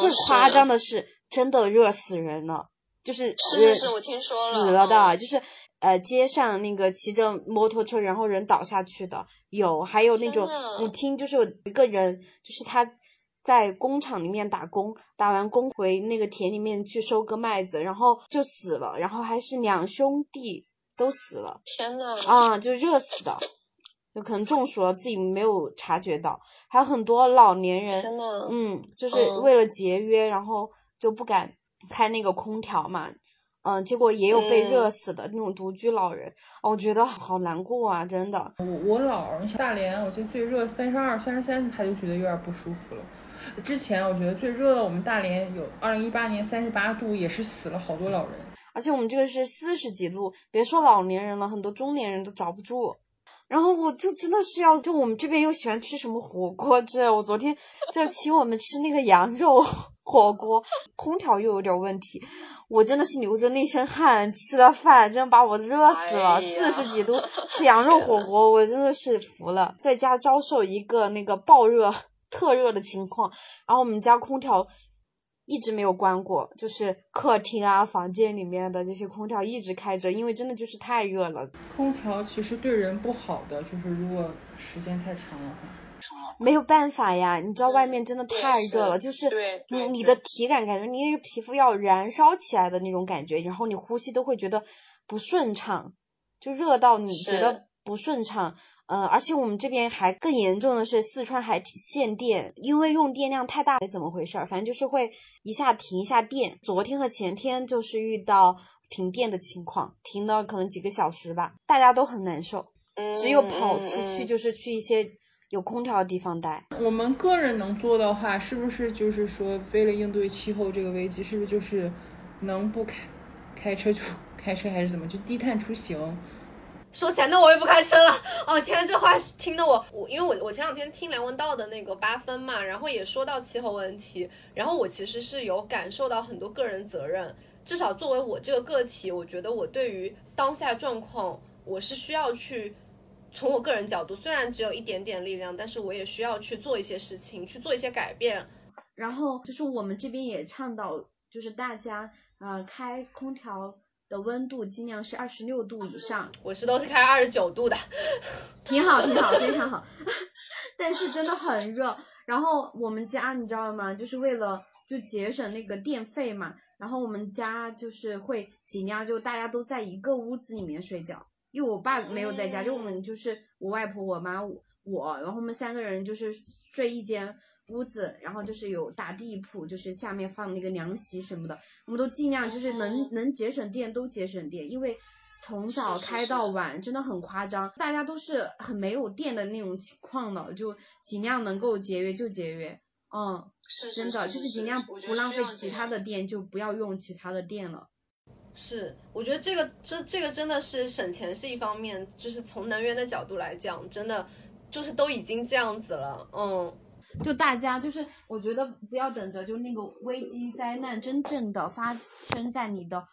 最夸张的是，真的热死人了，就是是是，我听说了，死了的，就是。呃，街上那个骑着摩托车然后人倒下去的有，还有那种我听就是有一个人，就是他在工厂里面打工，打完工回那个田里面去收割麦子，然后就死了，然后还是两兄弟都死了。天呐，啊，就热死的，有可能中暑了自己没有察觉到，还有很多老年人，嗯，就是为了节约，然后就不敢开那个空调嘛。嗯，结果也有被热死的那种独居老人，我觉得好难过啊，真的。我我姥，你大连，我觉得最热三十二、三十三，他就觉得有点不舒服了。之前我觉得最热的，我们大连有二零一八年三十八度，也是死了好多老人。而且我们这个是四十几度，别说老年人了，很多中年人都遭不住。然后我就真的是要，就我们这边又喜欢吃什么火锅之类，我昨天就请我们吃那个羊肉。火锅空调又有点问题，我真的是流着那身汗吃的饭，真的把我热死了。四十几度吃羊肉火锅，我真的是服了。在家遭受一个那个暴热、特热的情况，然后我们家空调一直没有关过，就是客厅啊、房间里面的这些空调一直开着，因为真的就是太热了。空调其实对人不好的，就是如果时间太长的话。没有办法呀，你知道外面真的太热了，就是你你的体感感觉你皮肤要燃烧起来的那种感觉，然后你呼吸都会觉得不顺畅，就热到你觉得不顺畅。呃，而且我们这边还更严重的是四川还限电，因为用电量太大，怎么回事？反正就是会一下停一下电。昨天和前天就是遇到停电的情况，停了可能几个小时吧，大家都很难受，只有跑出去就是去一些。有空调的地方待。我们个人能做的话，是不是就是说，为了应对气候这个危机，是不是就是能不开开车就 开车，还是怎么就低碳出行？说起来，那我也不开车了。哦天，这话听得我我，因为我我前两天听梁文道的那个八分嘛，然后也说到气候问题，然后我其实是有感受到很多个人责任。至少作为我这个个体，我觉得我对于当下状况，我是需要去。从我个人角度，虽然只有一点点力量，但是我也需要去做一些事情，去做一些改变。然后就是我们这边也倡导，就是大家呃开空调的温度尽量是二十六度以上。我是都是开二十九度的，挺好，挺好，非常好。但是真的很热。然后我们家你知道吗？就是为了就节省那个电费嘛。然后我们家就是会尽量就大家都在一个屋子里面睡觉，因为我爸没有在家，就我们就是我外婆、我妈、我，然后我们三个人就是睡一间屋子，然后就是有打地铺，就是下面放那个凉席什么的，我们都尽量就是能能节省电都节省电，因为从早开到晚真的很夸张，大家都是很没有电的那种情况的，就尽量能够节约就节约，嗯。真的就是尽量不浪费其他的电，就不要用其他的电了。是，我觉得这个这这个真的是省钱是一方面，就是从能源的角度来讲，真的就是都已经这样子了。嗯，就大家就是我觉得不要等着就那个危机灾难真正的发生在你的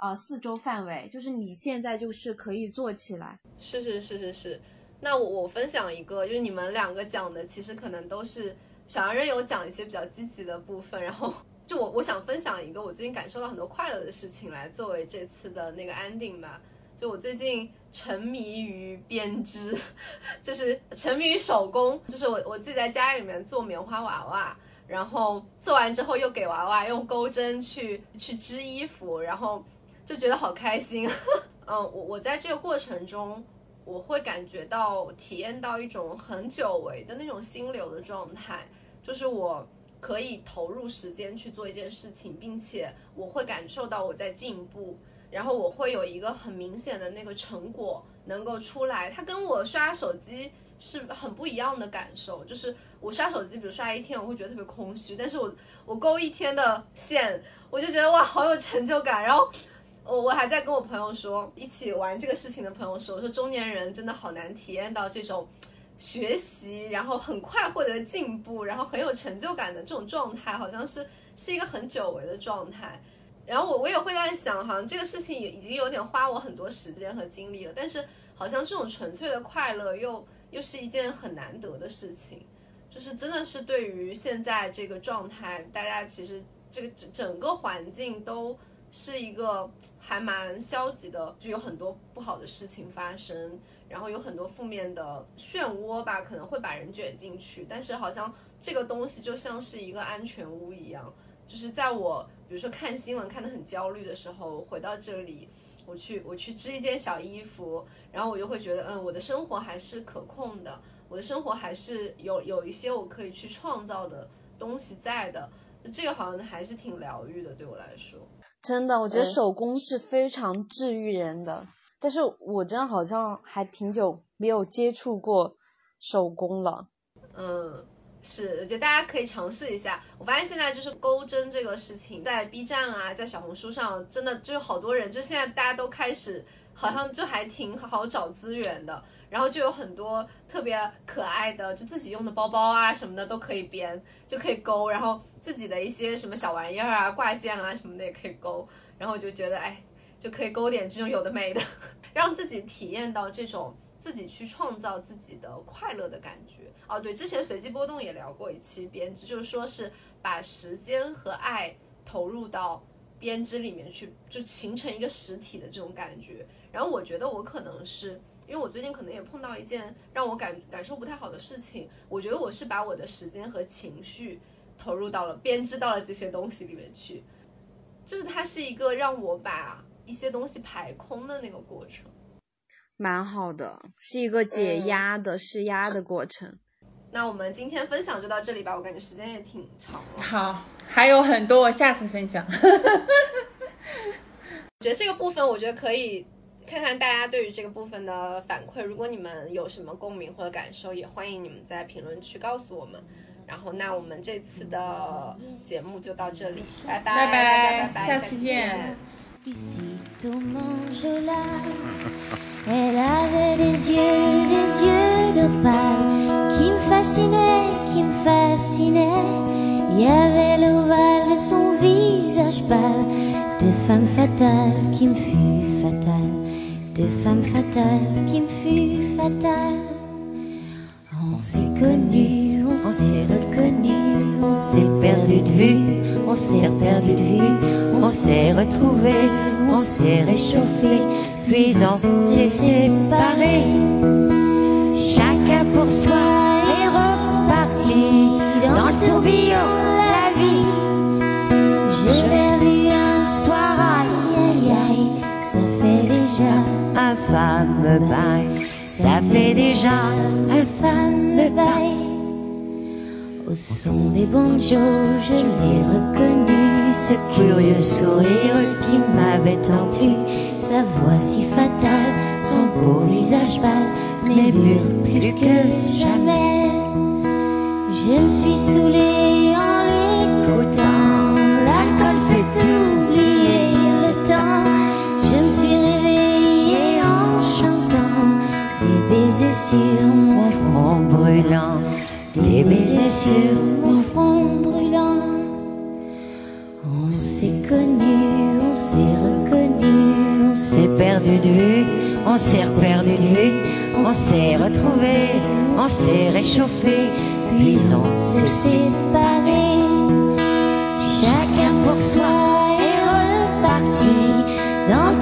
呃四周范围，就是你现在就是可以做起来。是是是是是，那我我分享一个，就是你们两个讲的其实可能都是。小杨人有讲一些比较积极的部分，然后就我我想分享一个我最近感受到很多快乐的事情来作为这次的那个 ending 吧。就我最近沉迷于编织，就是沉迷于手工，就是我我自己在家里面做棉花娃娃，然后做完之后又给娃娃用钩针去去织衣服，然后就觉得好开心。嗯，我我在这个过程中。我会感觉到、体验到一种很久违的那种心流的状态，就是我可以投入时间去做一件事情，并且我会感受到我在进步，然后我会有一个很明显的那个成果能够出来。它跟我刷手机是很不一样的感受，就是我刷手机，比如刷一天，我会觉得特别空虚，但是我我勾一天的线，我就觉得哇，好有成就感，然后。我我还在跟我朋友说，一起玩这个事情的朋友说，我说中年人真的好难体验到这种学习，然后很快获得进步，然后很有成就感的这种状态，好像是是一个很久违的状态。然后我我也会在想，好像这个事情也已经有点花我很多时间和精力了，但是好像这种纯粹的快乐又又是一件很难得的事情，就是真的是对于现在这个状态，大家其实这个整整个环境都。是一个还蛮消极的，就有很多不好的事情发生，然后有很多负面的漩涡吧，可能会把人卷进去。但是好像这个东西就像是一个安全屋一样，就是在我比如说看新闻看得很焦虑的时候，回到这里，我去我去织一件小衣服，然后我就会觉得，嗯，我的生活还是可控的，我的生活还是有有一些我可以去创造的东西在的，这个好像还是挺疗愈的，对我来说。真的，我觉得手工是非常治愈人的。但是我真的好像还挺久没有接触过手工了。嗯，是，我觉得大家可以尝试一下。我发现现在就是钩针这个事情，在 B 站啊，在小红书上，真的就是好多人，就现在大家都开始，好像就还挺好找资源的。然后就有很多特别可爱的，就自己用的包包啊什么的都可以编，就可以勾，然后自己的一些什么小玩意儿啊、挂件啊什么的也可以勾，然后我就觉得哎，就可以勾点这种有的没的，让自己体验到这种自己去创造自己的快乐的感觉。哦，对，之前随机波动也聊过一期编织，就是说是把时间和爱投入到编织里面去，就形成一个实体的这种感觉。然后我觉得我可能是。因为我最近可能也碰到一件让我感感受不太好的事情，我觉得我是把我的时间和情绪投入到了编织到了这些东西里面去，就是它是一个让我把一些东西排空的那个过程，蛮好的，是一个解压的释压的过程。那我们今天分享就到这里吧，我感觉时间也挺长了。好，还有很多，我下次分享。我觉得这个部分，我觉得可以。看看大家对于这个部分的反馈，如果你们有什么共鸣或者感受，也欢迎你们在评论区告诉我们。然后，那我们这次的节目就到这里，拜拜，拜拜，拜拜，下期见。Elle avait des yeux, des yeux d'opale qui me fascinaient, qui me fascinaient. Il y avait l'ovale de son visage pâle, de femme fatale qui me fut fatale, de femme fatale qui me fut fatale. On s'est connus, on s'est reconnus, on s'est perdu de vue, on s'est perdu de vue, on s'est retrouvés, on s'est réchauffés puis on s'est séparé. Chacun pour soi est reparti dans le tourbillon la vie. Je l'ai vu un soir, aïe aïe aïe, ça fait déjà un fameux bail, ça fait déjà un fameux bail. Au son des banjos, je l'ai reconnu, ce curieux sourire qui m'avait tant plu, sa voix si fatale, son beau visage pâle, mais mûr plus que jamais. Je me suis saoulée en l'écoutant, l'alcool fait oublier le temps. Je me suis réveillée en chantant des baisers sur mon front brûlant, des baisers sur mon front brûlant. On s'est connu, perdu on s'est perdu de on s'est retrouvé, on s'est réchauffé, puis on s'est séparé. Chacun pour soi est reparti dans le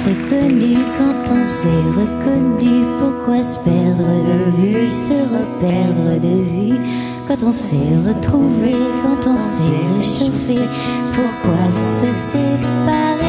s'est connu, quand on s'est reconnu, pourquoi se perdre de vue, se reperdre de vue? Quand on s'est retrouvé, quand on s'est réchauffé, pourquoi se séparer?